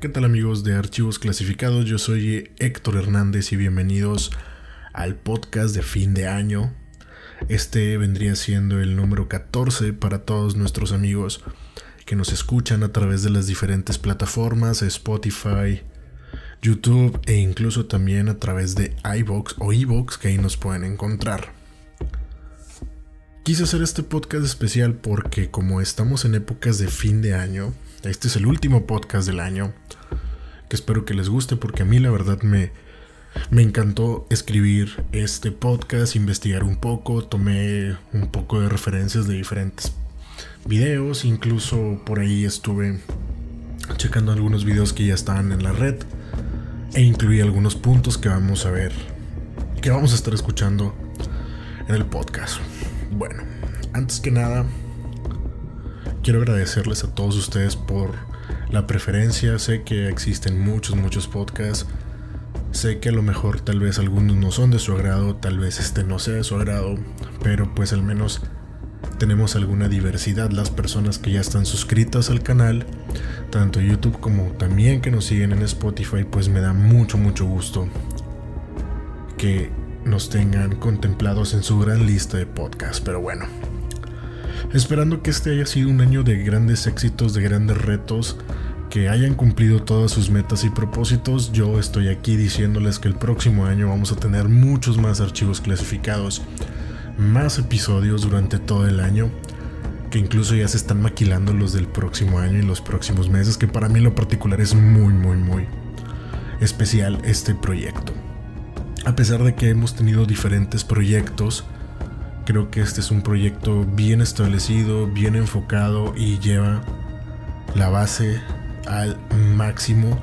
¿Qué tal amigos de Archivos Clasificados? Yo soy Héctor Hernández y bienvenidos al podcast de fin de año. Este vendría siendo el número 14 para todos nuestros amigos que nos escuchan a través de las diferentes plataformas, Spotify, YouTube e incluso también a través de iBox o iBox que ahí nos pueden encontrar. Quise hacer este podcast especial porque como estamos en épocas de fin de año, este es el último podcast del año, que espero que les guste porque a mí la verdad me, me encantó escribir este podcast, investigar un poco, tomé un poco de referencias de diferentes videos, incluso por ahí estuve checando algunos videos que ya estaban en la red e incluí algunos puntos que vamos a ver, que vamos a estar escuchando en el podcast. Bueno, antes que nada, quiero agradecerles a todos ustedes por la preferencia. Sé que existen muchos, muchos podcasts. Sé que a lo mejor tal vez algunos no son de su agrado, tal vez este no sea de su agrado, pero pues al menos tenemos alguna diversidad. Las personas que ya están suscritas al canal, tanto YouTube como también que nos siguen en Spotify, pues me da mucho, mucho gusto que nos tengan contemplados en su gran lista de podcasts. Pero bueno, esperando que este haya sido un año de grandes éxitos, de grandes retos, que hayan cumplido todas sus metas y propósitos, yo estoy aquí diciéndoles que el próximo año vamos a tener muchos más archivos clasificados, más episodios durante todo el año, que incluso ya se están maquilando los del próximo año y los próximos meses, que para mí en lo particular es muy, muy, muy especial este proyecto. A pesar de que hemos tenido diferentes proyectos, creo que este es un proyecto bien establecido, bien enfocado y lleva la base al máximo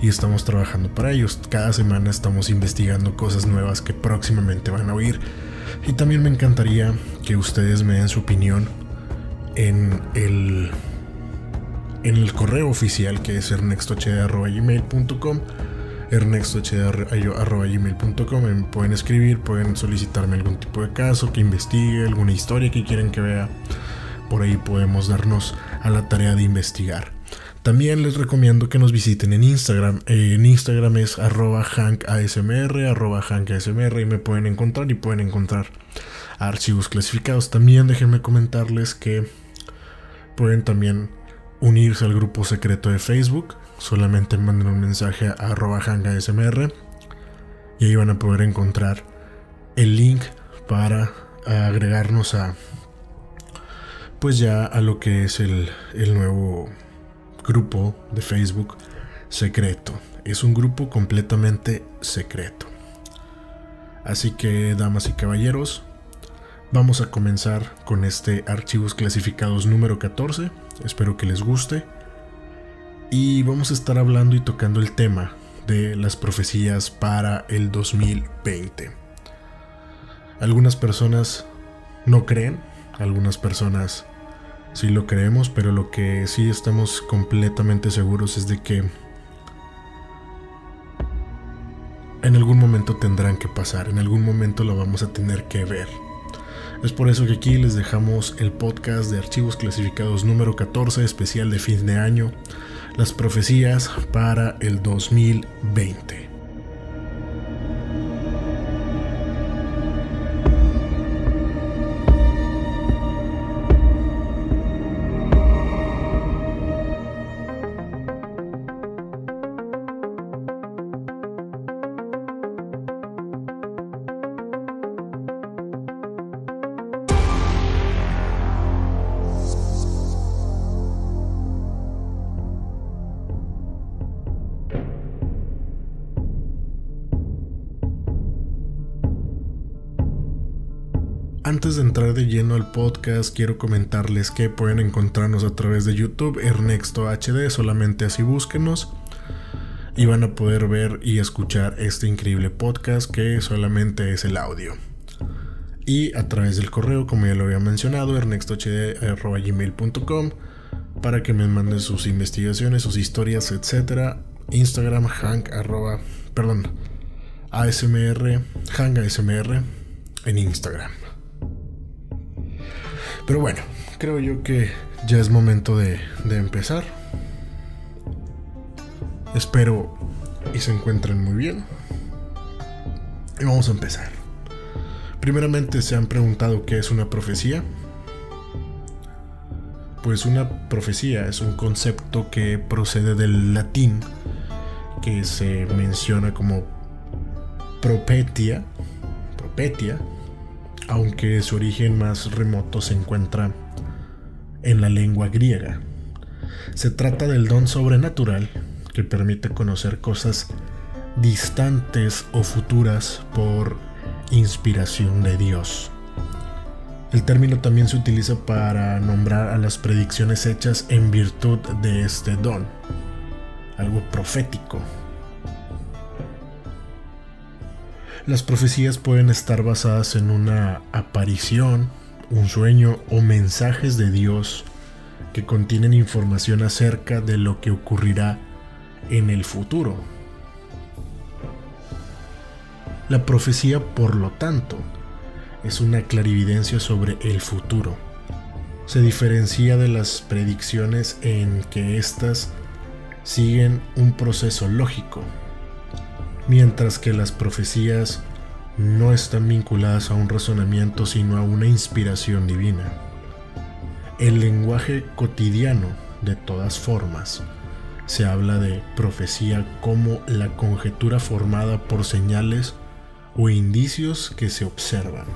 y estamos trabajando para ellos. Cada semana estamos investigando cosas nuevas que próximamente van a oír. Y también me encantaría que ustedes me den su opinión en el, en el correo oficial que es ernextohd.gmail.com ernestohd.gmail.com Me pueden escribir, pueden solicitarme algún tipo de caso que investigue, alguna historia que quieren que vea. Por ahí podemos darnos a la tarea de investigar. También les recomiendo que nos visiten en Instagram. en Instagram es arroba hankasmr, arroba hankasmr y me pueden encontrar y pueden encontrar archivos clasificados. También déjenme comentarles que pueden también unirse al grupo secreto de Facebook. Solamente manden un mensaje a arroba hankasmr y ahí van a poder encontrar el link para agregarnos a pues ya a lo que es el, el nuevo grupo de Facebook secreto. Es un grupo completamente secreto. Así que, damas y caballeros, vamos a comenzar con este archivos clasificados número 14. Espero que les guste. Y vamos a estar hablando y tocando el tema de las profecías para el 2020. Algunas personas no creen, algunas personas sí lo creemos, pero lo que sí estamos completamente seguros es de que en algún momento tendrán que pasar, en algún momento lo vamos a tener que ver. Es por eso que aquí les dejamos el podcast de archivos clasificados número 14, especial de fin de año, las profecías para el 2020. De lleno al podcast, quiero comentarles que pueden encontrarnos a través de YouTube, Ernesto HD, solamente así búsquenos. Y van a poder ver y escuchar este increíble podcast que solamente es el audio. Y a través del correo, como ya lo había mencionado, ernestohd.gmail.com para que me manden sus investigaciones, sus historias, etc. Instagram, hank, perdón, ASMR, hang ASMR en Instagram. Pero bueno, creo yo que ya es momento de, empezar. Espero y se encuentren muy bien. Y vamos a empezar. Primeramente se han preguntado qué es una profecía. Pues una profecía es un concepto que procede del latín que se menciona como propetia, propetia, aunque su origen más remoto se encuentra en la lengua griega. Se trata del don sobrenatural que permite conocer cosas distantes o futuras por inspiración de Dios. El término también se utiliza para nombrar a las predicciones hechas en virtud de este don, algo profético. Las profecías pueden estar basadas en una aparición, un sueño o mensajes de Dios que contienen información acerca de lo que ocurrirá en el futuro. La profecía, por lo tanto, es una clarividencia sobre el futuro. Se diferencia de las predicciones en que éstas siguen un proceso lógico, mientras que las profecías no están vinculadas a un razonamiento sino a una inspiración divina. El lenguaje cotidiano, de todas formas, se habla de profecía como la conjetura formada por señales o indicios que se observan.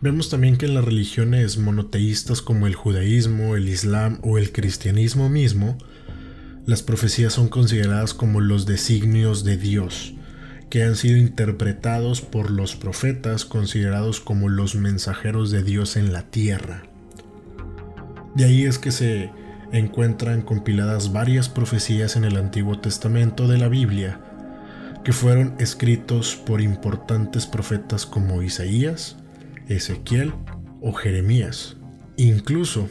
Vemos también que en las religiones monoteístas como el judaísmo, el islam o el cristianismo mismo, las profecías son consideradas como los designios de Dios, que han sido interpretados por los profetas considerados como los mensajeros de Dios en la tierra. De ahí es que se encuentran compiladas varias profecías en el Antiguo Testamento de la Biblia, que fueron escritos por importantes profetas como Isaías, Ezequiel o Jeremías. Incluso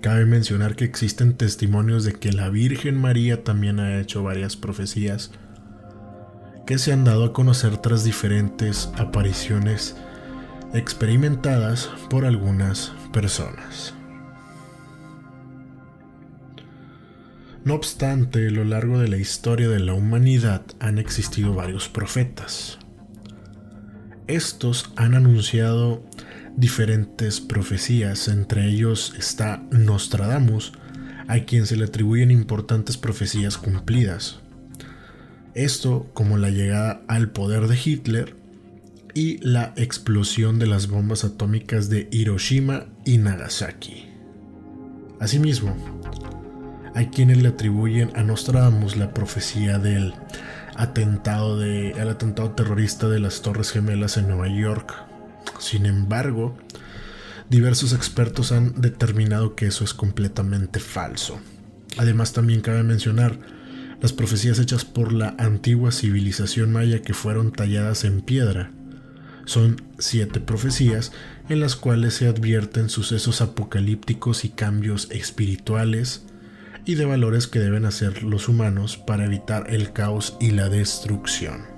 cabe mencionar que existen testimonios de que la Virgen María también ha hecho varias profecías que se han dado a conocer tras diferentes apariciones experimentadas por algunas personas. No obstante, a lo largo de la historia de la humanidad han existido varios profetas. Estos han anunciado diferentes profecías, entre ellos está Nostradamus, a quien se le atribuyen importantes profecías cumplidas. Esto como la llegada al poder de Hitler y la explosión de las bombas atómicas de Hiroshima y Nagasaki. Asimismo, hay quienes le atribuyen a Nostradamus la profecía del atentado, de, el atentado terrorista de las Torres Gemelas en Nueva York. Sin embargo, diversos expertos han determinado que eso es completamente falso. Además, también cabe mencionar las profecías hechas por la antigua civilización maya que fueron talladas en piedra. Son siete profecías en las cuales se advierten sucesos apocalípticos y cambios espirituales, y de valores que deben hacer los humanos para evitar el caos y la destrucción.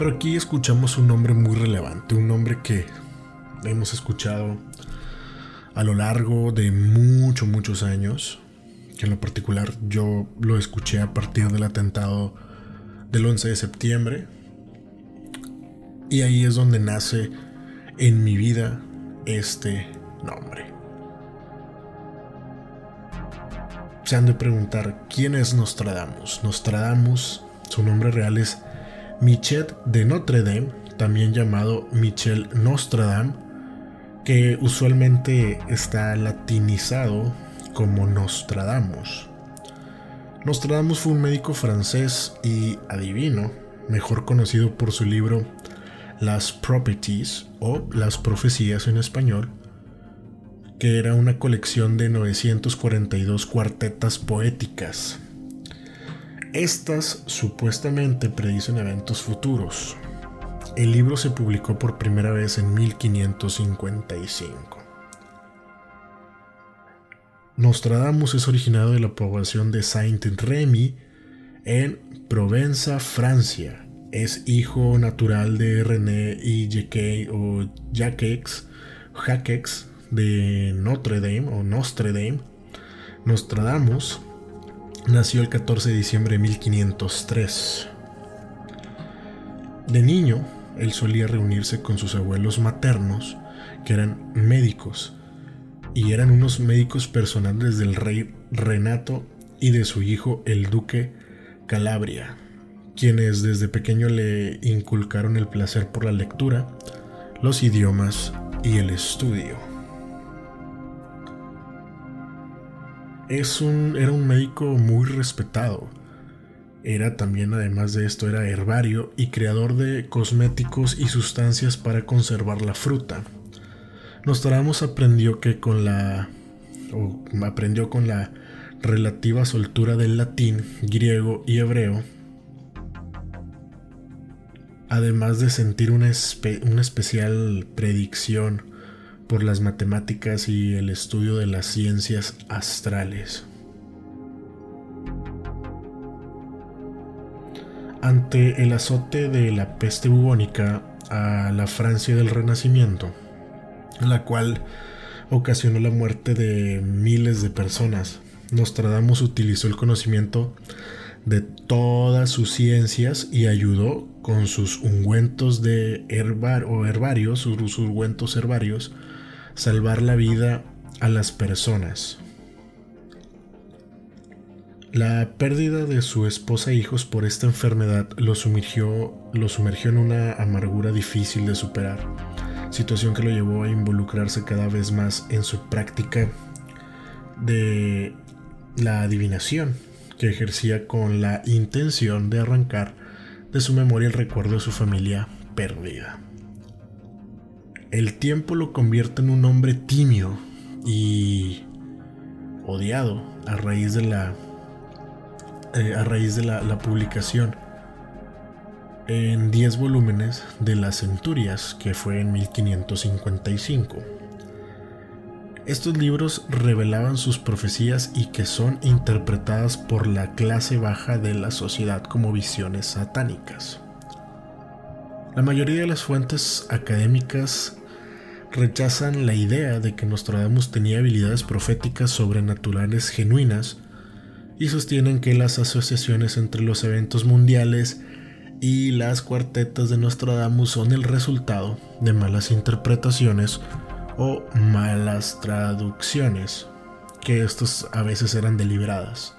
Pero aquí escuchamos un nombre muy relevante, un nombre que hemos escuchado a lo largo de muchos, muchos años, que en lo particular yo lo escuché a partir del atentado del 11 de septiembre, y ahí es donde nace en mi vida este nombre. se han de preguntar quién es Nostradamus. Nostradamus, su nombre real es Michel de Notre Dame, también llamado Michel Nostradam, que usualmente está latinizado como Nostradamus. Nostradamus fue un médico francés y adivino, mejor conocido por su libro Las Properties o Las Profecías en español, que era una colección de 942 cuartetas poéticas. Estas supuestamente predicen eventos futuros. El libro se publicó por primera vez en 1555. Nostradamus es originado de la población de Saint-Rémy en Provenza, Francia. Es hijo natural de René y Jacques o Jacques, de Notre Dame o Nostre Dame, Nostradamus nació el 14 de diciembre de 1503. De niño, él solía reunirse con sus abuelos maternos, que eran médicos, y eran unos médicos personales del rey Renato y de su hijo el duque Calabria, quienes desde pequeño le inculcaron el placer por la lectura, los idiomas y el estudio. Es un, era un médico muy respetado. Era también, además de esto, era herbario y creador de cosméticos y sustancias para conservar la fruta. Nostradamus aprendió que con la aprendió con la relativa soltura del latín, griego y hebreo, además de sentir una, una especial predicción por las matemáticas y el estudio de las ciencias astrales. Ante el azote de la peste bubónica a la Francia del Renacimiento, la cual ocasionó la muerte de miles de personas. Nostradamus utilizó el conocimiento de todas sus ciencias y ayudó con sus ungüentos de herbar herbarios, sus ungüentos herbarios, salvar la vida a las personas. La pérdida de su esposa e hijos por esta enfermedad lo sumergió, lo sumergió en una amargura difícil de superar situación que lo llevó a involucrarse cada vez más en su práctica de la adivinación, que ejercía con la intención de arrancar de su memoria el recuerdo de su familia perdida. El tiempo lo convierte en un hombre tímido y odiado a raíz de la eh, a raíz de la publicación en 10 volúmenes de las Centurias, que fue en 1555. Estos libros revelaban sus profecías y que son interpretadas por la clase baja de la sociedad como visiones satánicas. La mayoría de las fuentes académicas rechazan la idea de que Nostradamus tenía habilidades proféticas sobrenaturales genuinas y sostienen que las asociaciones entre los eventos mundiales y las cuartetas de Nostradamus son el resultado de malas interpretaciones o malas traducciones, que estos a veces eran deliberadas.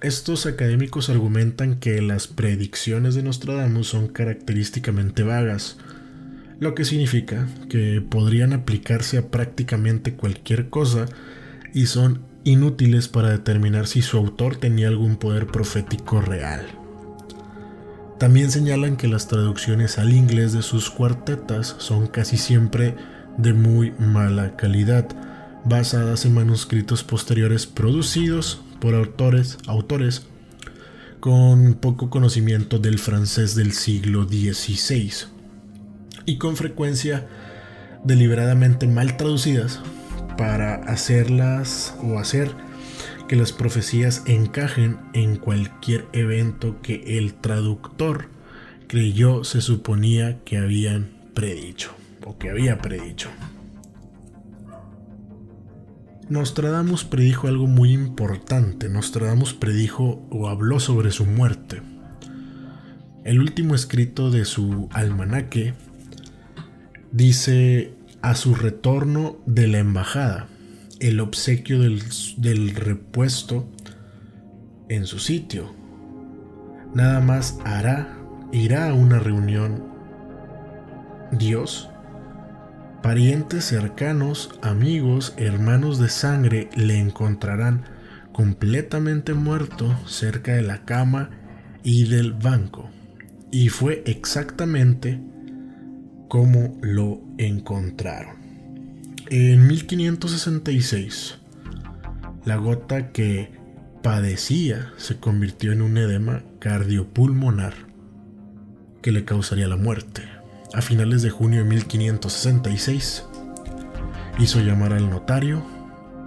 Estos académicos argumentan que las predicciones de Nostradamus son característicamente vagas, lo que significa que podrían aplicarse a prácticamente cualquier cosa y son inútiles para determinar si su autor tenía algún poder profético real. También señalan que las traducciones al inglés de sus cuartetas son casi siempre de muy mala calidad, basadas en manuscritos posteriores producidos por autores, autores con poco conocimiento del francés del siglo XVI y con frecuencia deliberadamente mal traducidas para hacerlas o hacer que las profecías encajen en cualquier evento que el traductor creyó se suponía que habían predicho o que había predicho. Nostradamus predijo algo muy importante. Nostradamus predijo o habló sobre su muerte. El último escrito de su almanaque dice a su retorno de la embajada el obsequio del, repuesto en su sitio. Nada más hará, irá a una reunión Dios, parientes cercanos, amigos, hermanos de sangre le encontrarán completamente muerto cerca de la cama y del banco. Y fue exactamente como lo encontraron. En 1566, la gota que padecía se convirtió en un edema cardiopulmonar que le causaría la muerte. A finales de junio de 1566, hizo llamar al notario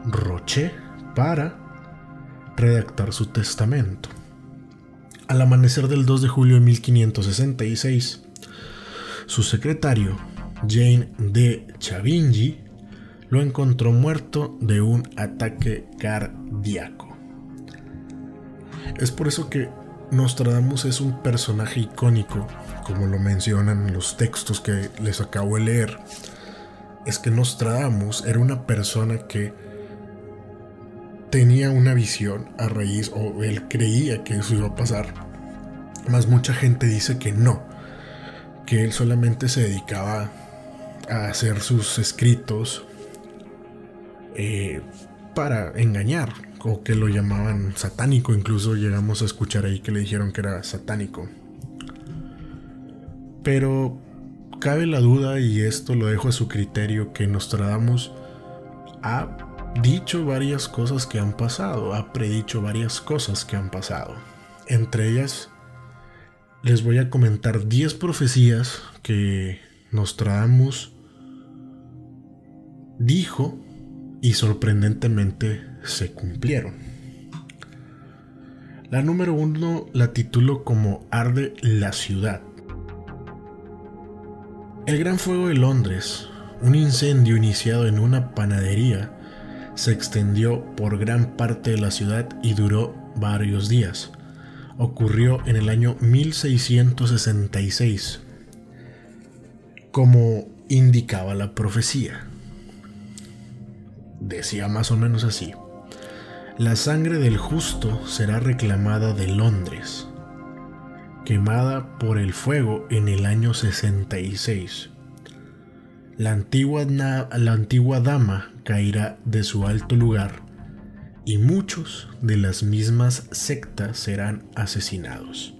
Roche para redactar su testamento. Al amanecer del 2 de julio de 1566, su secretario, Jane de Chavingy, lo encontró muerto de un ataque cardíaco. Es por eso que Nostradamus es un personaje icónico, como lo mencionan los textos que les acabo de leer. Es que Nostradamus era una persona que tenía una visión a raíz, o él creía que eso iba a pasar. Más mucha gente dice que no, que él solamente se dedicaba a hacer sus escritos eh, para engañar, o que lo llamaban satánico, incluso llegamos a escuchar ahí que le dijeron que era satánico. Pero cabe la duda, y esto lo dejo a su criterio, que Nostradamus ha dicho varias cosas que han pasado, ha predicho varias cosas que han pasado. Entre ellas, les voy a comentar 10 profecías que Nostradamus dijo y sorprendentemente se cumplieron. La número uno la titulo como Arde la ciudad. El Gran Fuego de Londres, un incendio iniciado en una panadería, se extendió por gran parte de la ciudad y duró varios días. Ocurrió en el año 1666, como indicaba la profecía. Decía más o menos así. La sangre del justo será reclamada de Londres, quemada por el fuego en el año 66. La antigua, la antigua dama caerá de su alto lugar y muchos de las mismas sectas serán asesinados.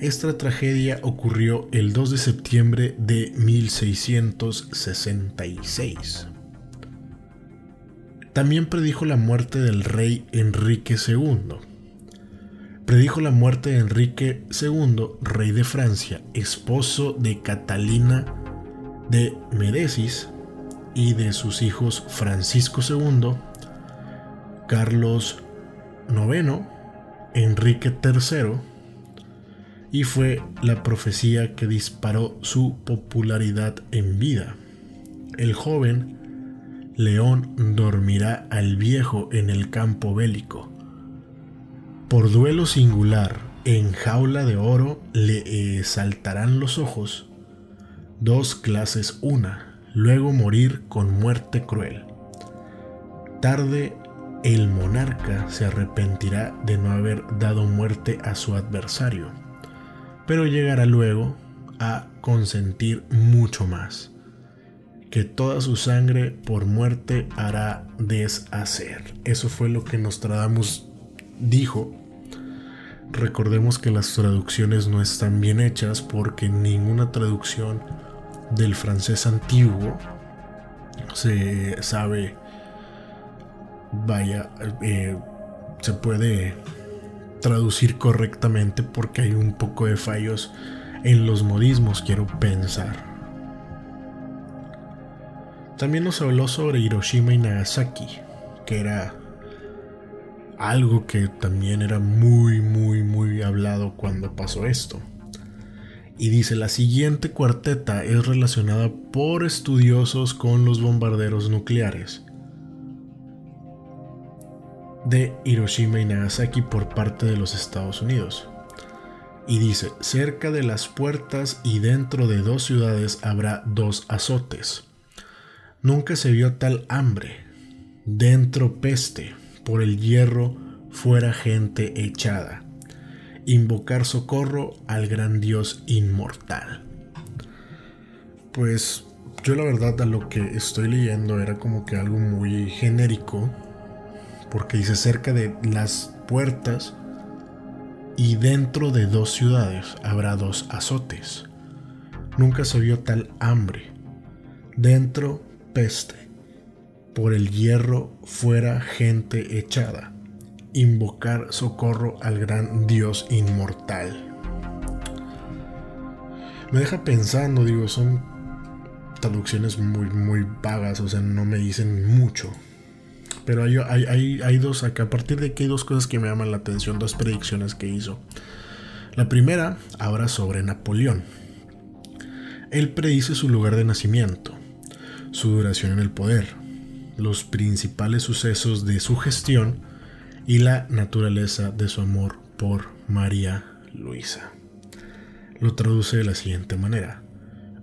Esta tragedia ocurrió el 2 de septiembre de 1666. También predijo la muerte del rey Enrique II. Predijo la muerte de Enrique II, rey de Francia, esposo de Catalina de Medesis y de sus hijos Francisco II, Carlos IX, Enrique III, y fue la profecía que disparó su popularidad en vida. El joven León dormirá al viejo en el campo bélico. Por duelo singular, en jaula de oro le saltarán los ojos. Dos clases una, luego morir con muerte cruel. Tarde el monarca se arrepentirá de no haber dado muerte a su adversario, pero llegará luego a consentir mucho más que toda su sangre por muerte hará deshacer. Eso fue lo que Nostradamus dijo. Recordemos que las traducciones no están bien hechas porque ninguna traducción del francés antiguo se sabe, vaya, eh, se puede traducir correctamente porque hay un poco de fallos en los modismos, quiero pensar. También nos habló sobre Hiroshima y Nagasaki, que era algo que también era muy, muy, muy hablado cuando pasó esto. Y dice, la siguiente cuarteta es relacionada por estudiosos con los bombarderos nucleares de Hiroshima y Nagasaki por parte de los Estados Unidos. Y dice, cerca de las puertas y dentro de dos ciudades habrá dos azotes. Nunca se vio tal hambre. Dentro peste, por el hierro fuera gente echada. Invocar socorro al gran Dios inmortal. Pues yo la verdad a lo que estoy leyendo era como que algo muy genérico. Porque dice cerca de las puertas y dentro de dos ciudades habrá dos azotes. Nunca se vio tal hambre. Dentro peste, por el hierro fuera gente echada, invocar socorro al gran Dios inmortal. Me deja pensando, digo, son traducciones muy, muy vagas, o sea, no me dicen mucho. Pero hay, dos acá, a partir de aquí hay dos cosas que me llaman la atención, dos predicciones que hizo. La primera habla sobre Napoleón. Él predice su lugar de nacimiento su duración en el poder, los principales sucesos de su gestión y la naturaleza de su amor por María Luisa. Lo traduce de la siguiente manera.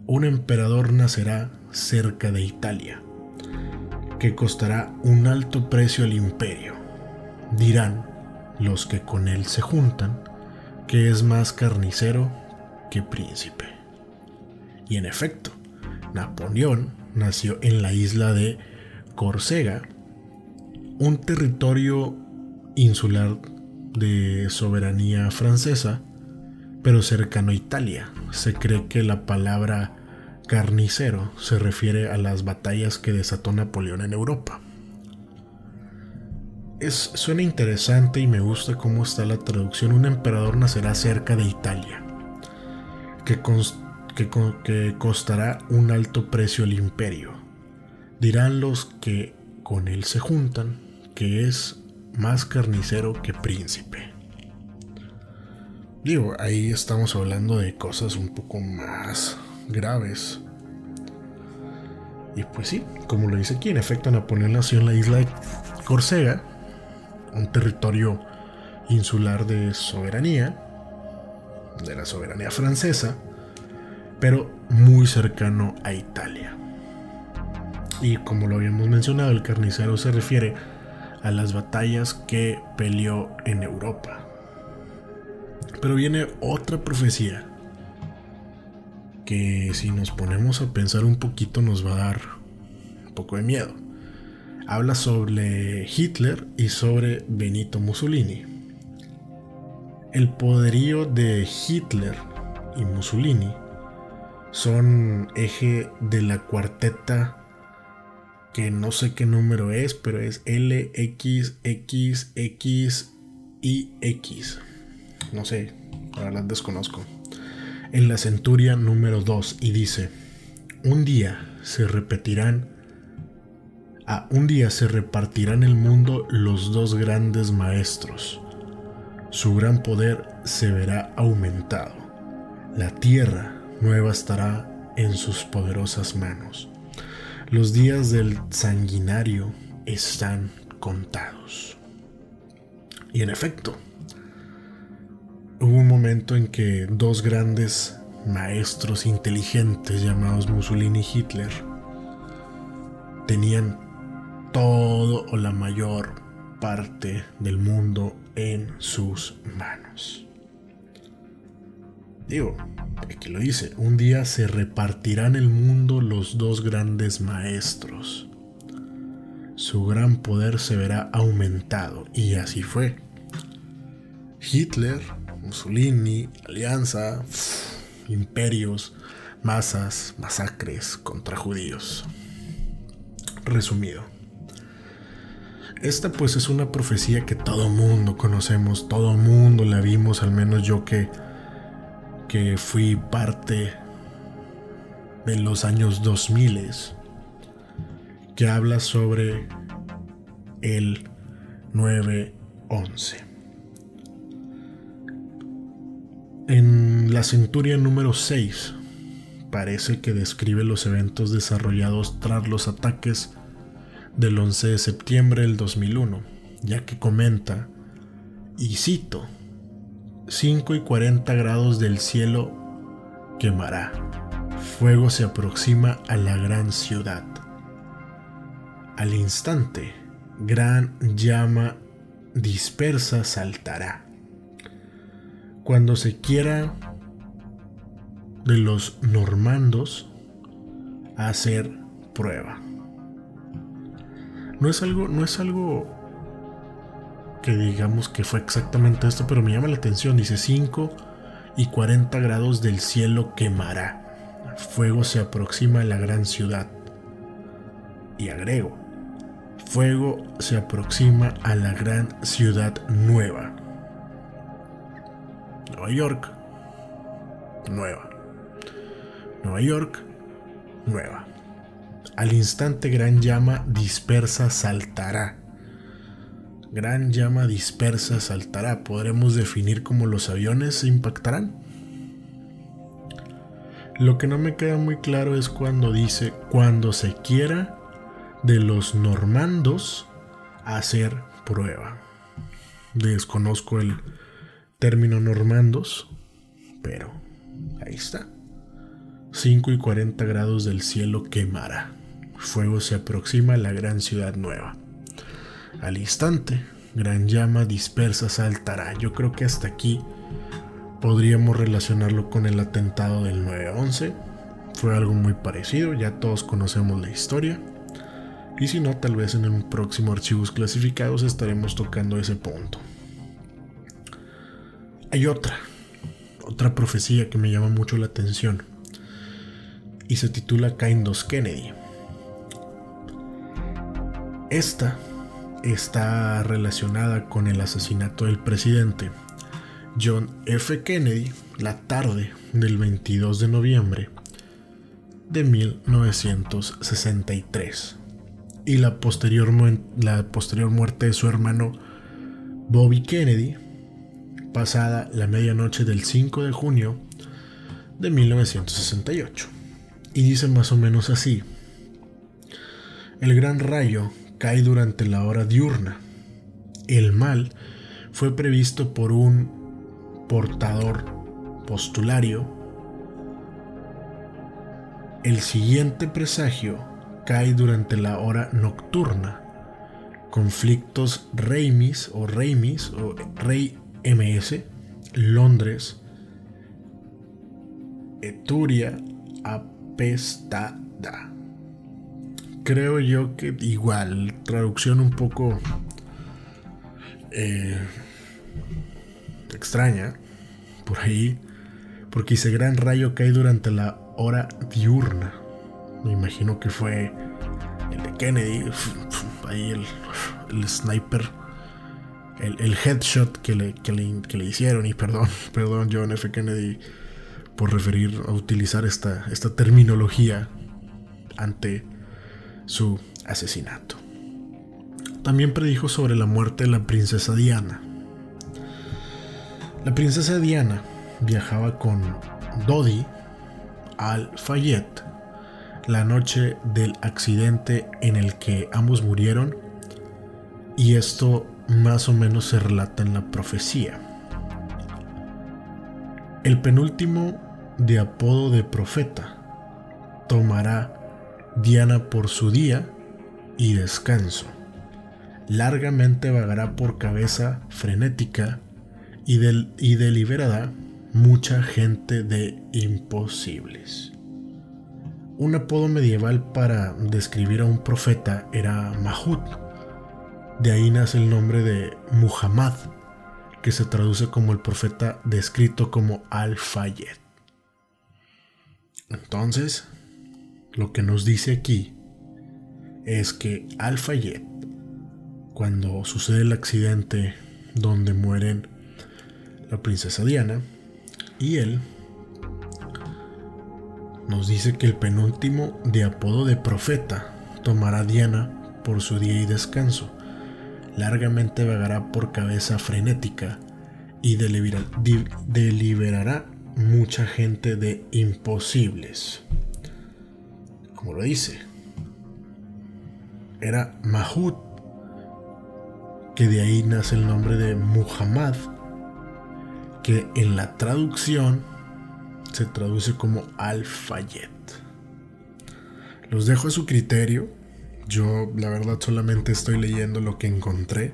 Un emperador nacerá cerca de Italia, que costará un alto precio al imperio. Dirán los que con él se juntan que es más carnicero que príncipe. Y en efecto, Napoleón nació en la isla de Córcega, un territorio insular de soberanía francesa, pero cercano a Italia. Se cree que la palabra carnicero se refiere a las batallas que desató Napoleón en Europa. Es, suena interesante y me gusta cómo está la traducción. Un emperador nacerá cerca de Italia, que, que costará un alto precio al imperio. Dirán los que con él se juntan que es más carnicero que príncipe. Digo, ahí estamos hablando de cosas un poco más graves. Y pues sí, como lo dice aquí, en efecto Napoleón nació en la isla de Córcega, un territorio insular de soberanía, de la soberanía francesa, pero muy cercano a Italia. Y como lo habíamos mencionado, el carnicero se refiere a las batallas que peleó en Europa. Pero viene otra profecía que si nos ponemos a pensar un poquito nos va a dar un poco de miedo habla sobre Hitler y sobre Benito Mussolini. El poderío de Hitler y Mussolini son eje de la cuarteta que no sé qué número es, pero es L, X, X, X y X. No sé, la verdad desconozco. En la centuria número 2 y dice, un día se repetirán a un día se repartirán el mundo los dos grandes maestros. Su gran poder se verá aumentado. La tierra nueva estará en sus poderosas manos. Los días del sanguinario están contados. Y en efecto, hubo un momento en que dos grandes maestros inteligentes llamados Mussolini y Hitler tenían todo o la mayor parte del mundo en sus manos. Digo, aquí lo dice, un día se repartirán el mundo los dos grandes maestros. Su gran poder se verá aumentado y así fue. Hitler, Mussolini, alianza, imperios, masas, masacres contra judíos. Resumido, esta pues es una profecía que todo mundo conocemos, todo mundo la vimos, al menos yo que, que fui parte de los años 2000, que habla sobre el 911. En la centuria número 6 parece que describe los eventos desarrollados tras los ataques del 11 de septiembre del 2001, ya que comenta, y cito, 5 y 40 grados del cielo quemará, fuego se aproxima a la gran ciudad. Al instante, gran llama dispersa saltará. Cuando se quiera de los normandos hacer prueba. No es algo, no es algo que digamos que fue exactamente esto, pero me llama la atención. Dice 5 y 40 grados del cielo quemará. Fuego se aproxima a la gran ciudad. Y agrego, fuego se aproxima a la gran ciudad nueva. Nueva York, nueva. Nueva York, nueva. Al instante gran llama dispersa saltará. Gran llama dispersa saltará. ¿Podremos definir cómo los aviones se impactarán? Lo que no me queda muy claro es cuando dice cuando se quiera de los normandos hacer prueba. Desconozco el término normandos, pero ahí está. 5 y 40 grados del cielo quemará. Fuego se aproxima a la gran ciudad nueva. Al instante, gran llama dispersa saltará. Yo creo que hasta aquí podríamos relacionarlo con el atentado del 9-11. Fue algo muy parecido, ya todos conocemos la historia. Y si no, tal vez en un próximo archivos clasificados estaremos tocando ese punto. Hay otra, otra profecía que me llama mucho la atención y se titula Kindos Kennedy. Esta está relacionada con el asesinato del presidente John F. Kennedy la tarde del 22 de noviembre de 1963 y la posterior, la posterior muerte de su hermano Bobby Kennedy pasada la medianoche del 5 de junio de 1968. Y dice más o menos así. El gran rayo cae durante la hora diurna. El mal fue previsto por un portador postulario. El siguiente presagio cae durante la hora nocturna. Conflictos Reimis o Reimis o Rey MS, Londres, Eturia apestada creo yo que igual, traducción un poco eh, extraña por ahí, porque ese gran rayo cae durante la hora diurna. Me imagino que fue el de Kennedy, ahí el, sniper, el, headshot que le, que le, hicieron. Y perdón, perdón, John F. Kennedy, por referir a utilizar esta, esta terminología ante su asesinato. También predijo sobre la muerte de la princesa Diana. La princesa Diana viajaba con Dodi al Fayette la noche del accidente en el que ambos murieron y esto más o menos se relata en la profecía. El penúltimo de apodo de profeta tomará Diana por su día y descanso. Largamente vagará por cabeza frenética y, y deliberará mucha gente de imposibles. Un apodo medieval para describir a un profeta era Mahut. De ahí nace el nombre de Muhammad, que se traduce como el profeta descrito como Al-Fayed. Entonces, lo que nos dice aquí es que Al Fayed, cuando sucede el accidente donde mueren la princesa Diana y él, nos dice que el penúltimo de apodo de profeta tomará Diana por su día y descanso, largamente vagará por cabeza frenética y deliberará mucha gente de imposibles como lo dice. Era Mahut, que de ahí nace el nombre de Muhammad, que en la traducción se traduce como Al-Fayed. Los dejo a su criterio. Yo la verdad solamente estoy leyendo lo que encontré.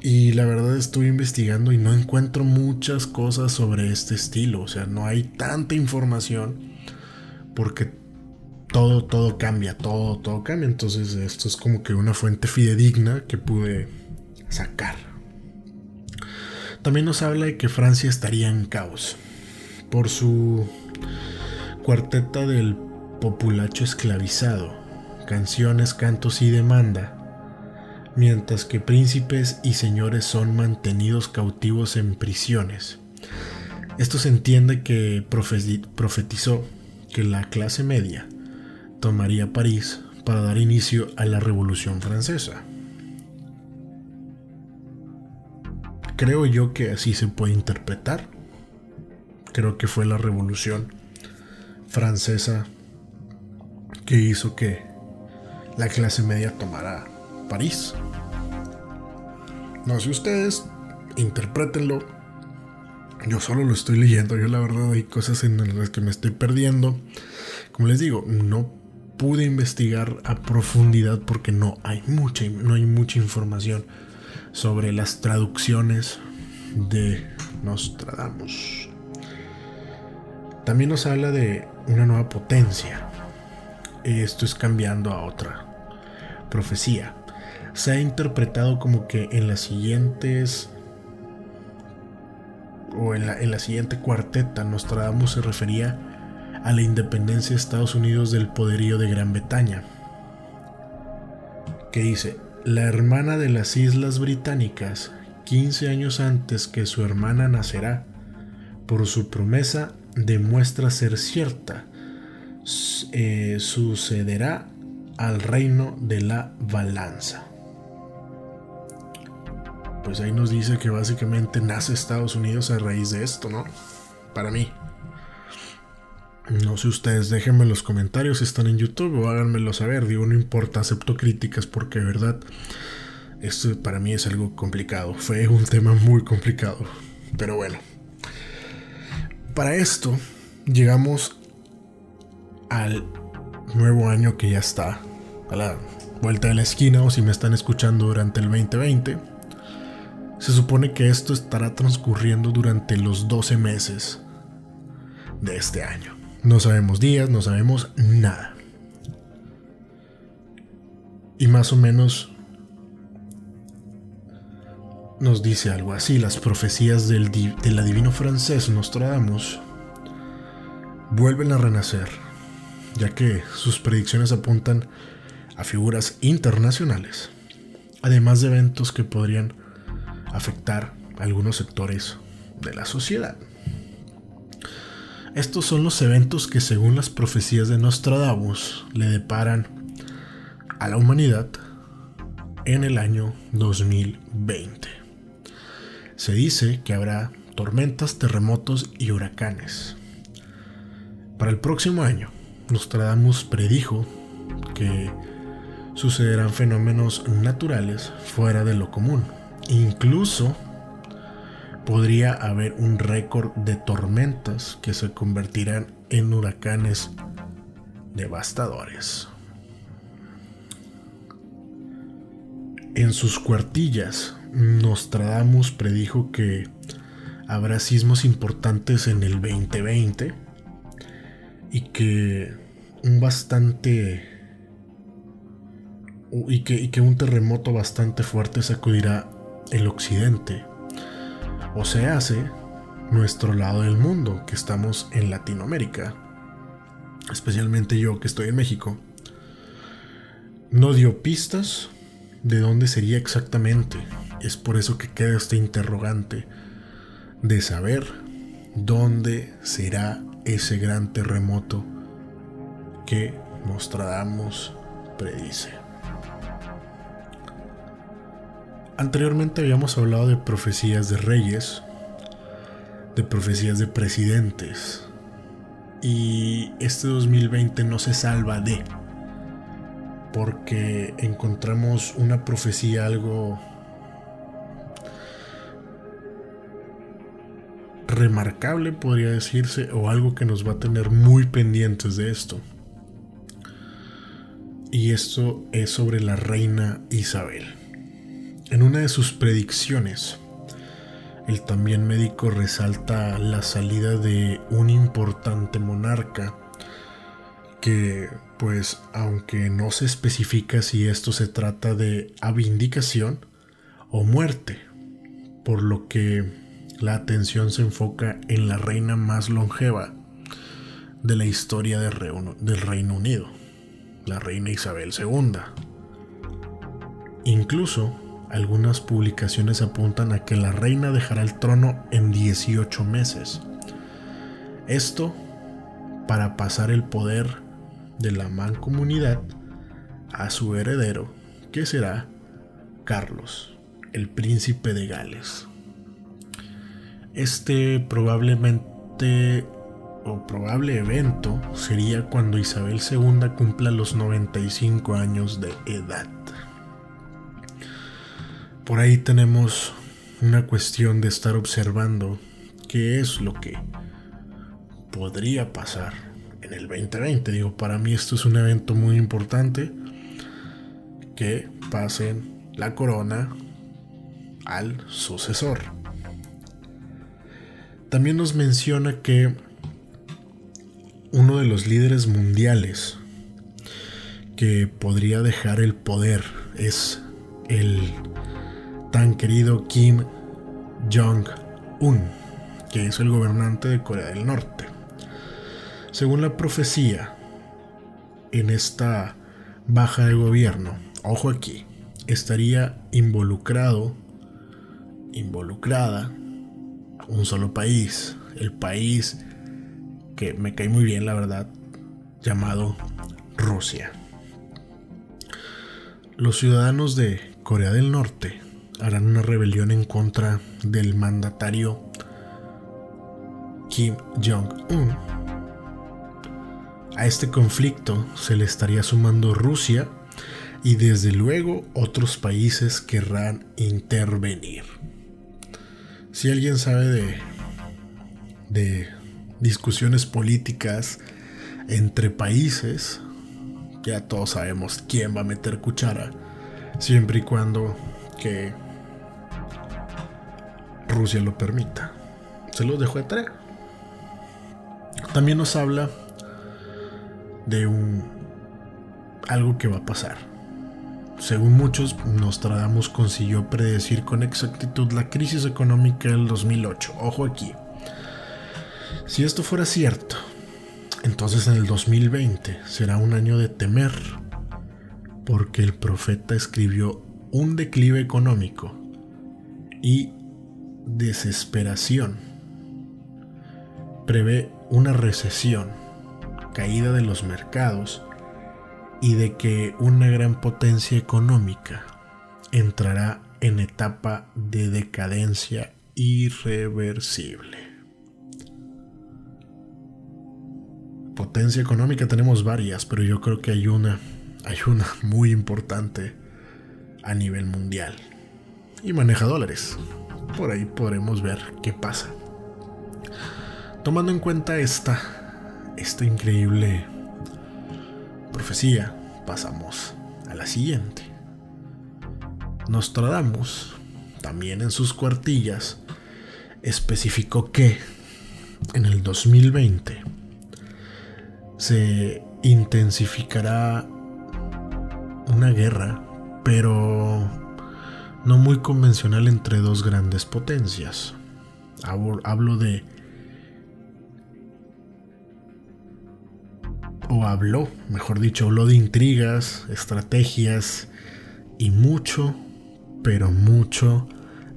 Y la verdad estoy investigando y no encuentro muchas cosas sobre este estilo. O sea, no hay tanta información porque todo, todo cambia, todo, todo cambia. Entonces esto es como que una fuente fidedigna que pude sacar. También nos habla de que Francia estaría en caos por su cuarteta del populacho esclavizado, canciones, cantos y demanda, mientras que príncipes y señores son mantenidos cautivos en prisiones. Esto se entiende que profetizó que la clase media tomaría París para dar inicio a la Revolución Francesa. Creo yo que así se puede interpretar. Creo que fue la Revolución Francesa que hizo que la clase media tomará París. No sé ustedes, interprétenlo. Yo solo lo estoy leyendo, yo la verdad hay cosas en las que me estoy perdiendo. Como les digo, no pude investigar a profundidad porque no hay mucha, no hay mucha información sobre las traducciones de Nostradamus. También nos habla de una nueva potencia. Esto es cambiando a otra profecía. Se ha interpretado como que en las siguientes o en la, en la siguiente cuarteta Nostradamus se refería a la independencia de Estados Unidos del poderío de Gran Bretaña. Que dice, la hermana de las Islas Británicas, 15 años antes que su hermana nacerá, por su promesa demuestra ser cierta, eh, sucederá al reino de la balanza. Pues ahí nos dice que básicamente nace Estados Unidos a raíz de esto, ¿no? Para mí. No sé ustedes, déjenme en los comentarios si están en YouTube o háganmelo saber. Digo, no importa, acepto críticas porque de verdad esto para mí es algo complicado. Fue un tema muy complicado. Pero bueno. Para esto llegamos al nuevo año que ya está a la vuelta de la esquina o si me están escuchando durante el 2020. Se supone que esto estará transcurriendo durante los 12 meses de este año. No sabemos días, no sabemos nada. Y más o menos nos dice algo así. Las profecías del, del adivino francés Nostradamus vuelven a renacer, ya que sus predicciones apuntan a figuras internacionales, además de eventos que podrían afectar a algunos sectores de la sociedad. Estos son los eventos que según las profecías de Nostradamus le deparan a la humanidad en el año 2020. Se dice que habrá tormentas, terremotos y huracanes. Para el próximo año, Nostradamus predijo que sucederán fenómenos naturales fuera de lo común. Incluso podría haber un récord de tormentas que se convertirán en huracanes devastadores. En sus cuartillas, Nostradamus predijo que habrá sismos importantes en el 2020 y que un bastante y que, un terremoto bastante fuerte sacudirá el occidente o se hace nuestro lado del mundo, que estamos en Latinoamérica, especialmente yo que estoy en México, no dio pistas de dónde sería exactamente. Es por eso que queda este interrogante de saber dónde será ese gran terremoto que Nostradamus predice. Anteriormente habíamos hablado de profecías de reyes, de profecías de presidentes. Y este 2020 no se salva de. Porque encontramos una profecía algo remarcable, podría decirse, o algo que nos va a tener muy pendientes de esto. Y esto es sobre la reina Isabel. En una de sus predicciones, el también médico resalta la salida de un importante monarca que, pues, aunque no se especifica si esto se trata de abindicación o muerte, por lo que la atención se enfoca en la reina más longeva de la historia del Reino Unido, la reina Isabel II. Incluso algunas publicaciones apuntan a que la reina dejará el trono en 18 meses. Esto para pasar el poder de la mancomunidad a su heredero, que será Carlos, el príncipe de Gales. Este probablemente o probable evento sería cuando Isabel II cumpla los 95 años de edad. Por ahí tenemos una cuestión de estar observando qué es lo que podría pasar en el 2020. Digo, para mí esto es un evento muy importante que pasen la corona al sucesor. También nos menciona que uno de los líderes mundiales que podría dejar el poder es el tan querido Kim Jong-un, que es el gobernante de Corea del Norte. Según la profecía, en esta baja de gobierno, ojo aquí, estaría involucrado, involucrada, un solo país, el país que me cae muy bien, la verdad, llamado Rusia. Los ciudadanos de Corea del Norte harán una rebelión en contra del mandatario Kim Jong-un. A este conflicto se le estaría sumando Rusia y desde luego otros países querrán intervenir. Si alguien sabe de, de discusiones políticas entre países, ya todos sabemos quién va a meter cuchara, siempre y cuando que Rusia lo permita. Se lo dejo de. También nos habla de un algo que va a pasar. Según muchos, Nostradamus consiguió predecir con exactitud la crisis económica del 2008. Ojo aquí. Si esto fuera cierto, entonces en el 2020 será un año de temer, porque el profeta escribió un declive económico y desesperación. Prevé una recesión, caída de los mercados y de que una gran potencia económica entrará en etapa de decadencia irreversible. Potencia económica tenemos varias, pero yo creo que hay una, hay una muy importante a nivel mundial. Y maneja dólares. Por ahí podremos ver qué pasa. Tomando en cuenta esta, esta increíble profecía, pasamos a la siguiente. Nostradamus, también en sus cuartillas, especificó que en el 2020 se intensificará una guerra, pero no muy convencional entre dos grandes potencias. Hablo de... O habló, mejor dicho, habló de intrigas, estrategias y mucho, pero mucho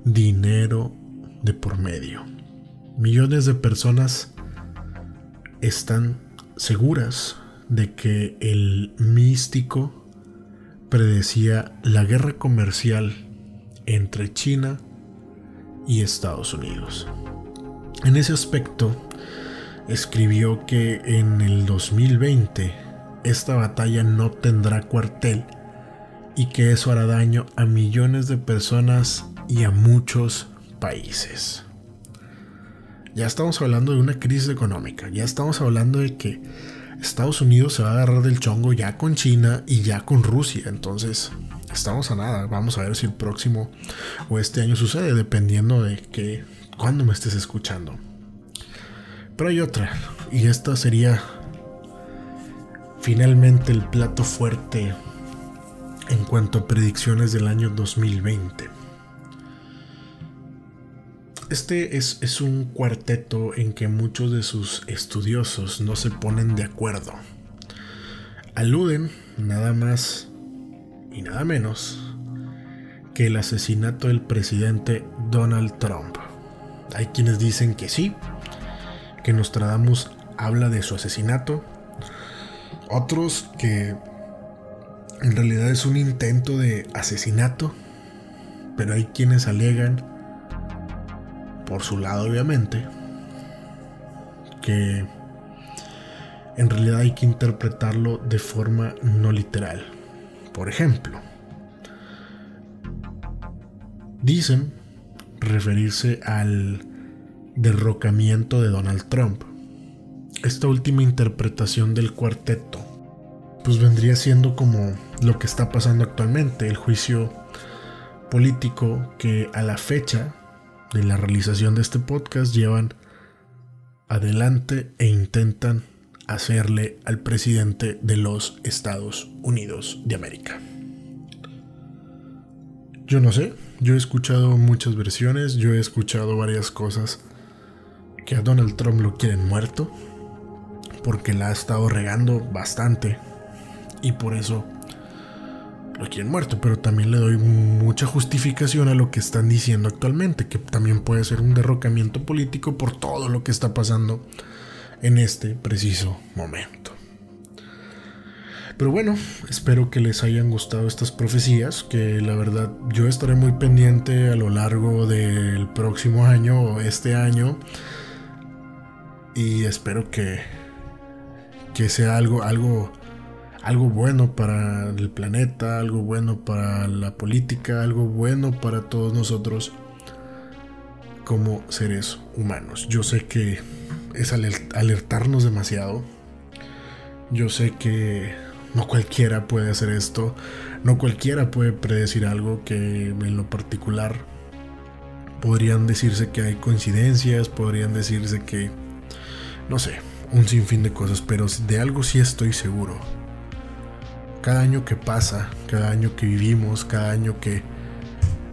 dinero de por medio. Millones de personas están seguras de que el místico predecía la guerra comercial entre China y Estados Unidos. En ese aspecto, escribió que en el 2020 esta batalla no tendrá cuartel y que eso hará daño a millones de personas y a muchos países. Ya estamos hablando de una crisis económica, ya estamos hablando de que Estados Unidos se va a agarrar del chongo ya con China y ya con Rusia, entonces estamos a nada, vamos a ver si el próximo o este año sucede, dependiendo de que cuando me estés escuchando. Pero hay otra, y esta sería finalmente el plato fuerte en cuanto a predicciones del año 2020. Este es, un cuarteto en que muchos de sus estudiosos no se ponen de acuerdo. Aluden nada más y nada menos que el asesinato del presidente Donald Trump. Hay quienes dicen que sí, que Nostradamus habla de su asesinato. Otros que en realidad es un intento de asesinato. Pero hay quienes alegan por su lado obviamente, que en realidad hay que interpretarlo de forma no literal. Por ejemplo, dicen referirse al derrocamiento de Donald Trump. Esta última interpretación del cuarteto, pues vendría siendo como lo que está pasando actualmente, el juicio político que a la fecha de la realización de este podcast llevan adelante e intentan hacerle al presidente de los Estados Unidos de América. Yo no sé, yo he escuchado muchas versiones, yo he escuchado varias cosas que a Donald Trump lo quieren muerto, porque la ha estado regando bastante y por eso lo quieren muerto, pero también le doy mucha justificación a lo que están diciendo actualmente, que también puede ser un derrocamiento político por todo lo que está pasando en este preciso momento. Pero bueno, espero que les hayan gustado estas profecías, que la verdad yo estaré muy pendiente a lo largo del próximo año o este año y espero que que sea algo algo algo bueno para el planeta, algo bueno para la política, algo bueno para todos nosotros como seres humanos. Yo sé que es alertarnos demasiado. Yo sé que no cualquiera puede hacer esto. No cualquiera puede predecir algo que en lo particular podrían decirse que hay coincidencias, podrían decirse que, no sé, un sinfín de cosas, pero de algo sí estoy seguro. Cada año que pasa, cada año que vivimos, cada año que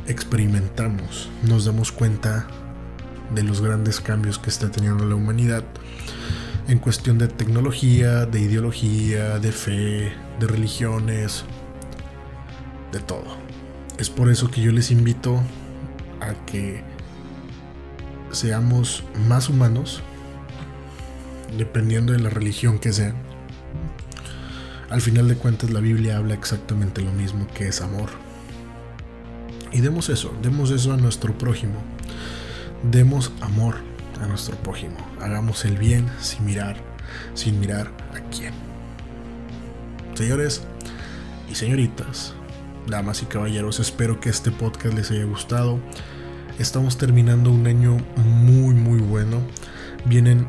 experimentamos, nos damos cuenta de los grandes cambios que está teniendo la humanidad en cuestión de tecnología, de ideología, de fe, de religiones, de todo. Es por eso que yo les invito a que seamos más humanos, dependiendo de la religión que sea. Al final de cuentas la Biblia habla exactamente lo mismo que es amor. Y demos eso, demos eso a nuestro prójimo Demos amor a nuestro prójimo. Hagamos el bien sin mirar, sin mirar a quién. Señores y señoritas, damas y caballeros, espero que este podcast les haya gustado. Estamos terminando un año muy muy bueno. Vienen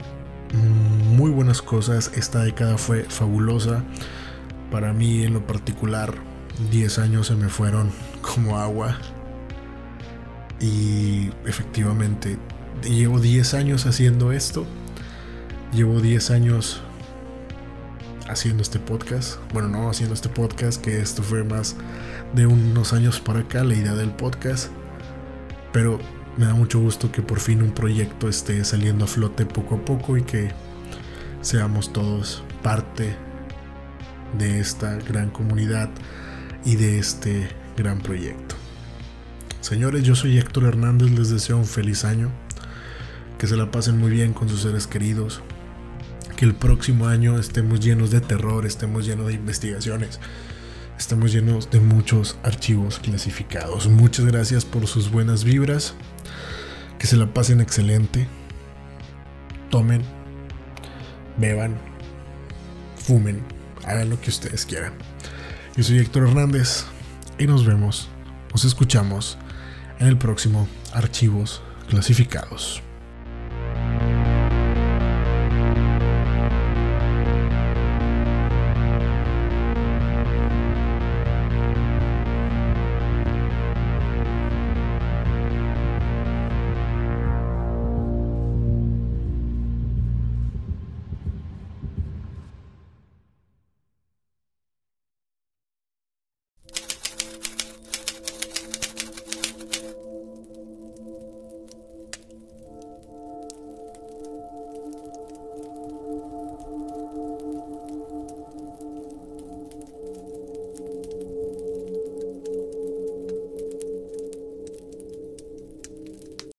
muy buenas cosas. Esta década fue fabulosa. Para mí en lo particular, 10 años se me fueron como agua. Y efectivamente, llevo 10 años haciendo esto. Llevo 10 años haciendo este podcast. Bueno, no haciendo este podcast, que esto fue más de unos años para acá, la idea del podcast. Pero me da mucho gusto que por fin un proyecto esté saliendo a flote poco a poco y que seamos todos parte de esta gran comunidad y de este gran proyecto. Señores, yo soy Héctor Hernández, les deseo un feliz año, que se la pasen muy bien con sus seres queridos, que el próximo año estemos llenos de terror, estemos llenos de investigaciones, estemos llenos de muchos archivos clasificados. Muchas gracias por sus buenas vibras, que se la pasen excelente, tomen, beban, fumen, hagan lo que ustedes quieran. Yo soy Héctor Hernández y nos vemos, nos escuchamos en el próximo Archivos Clasificados.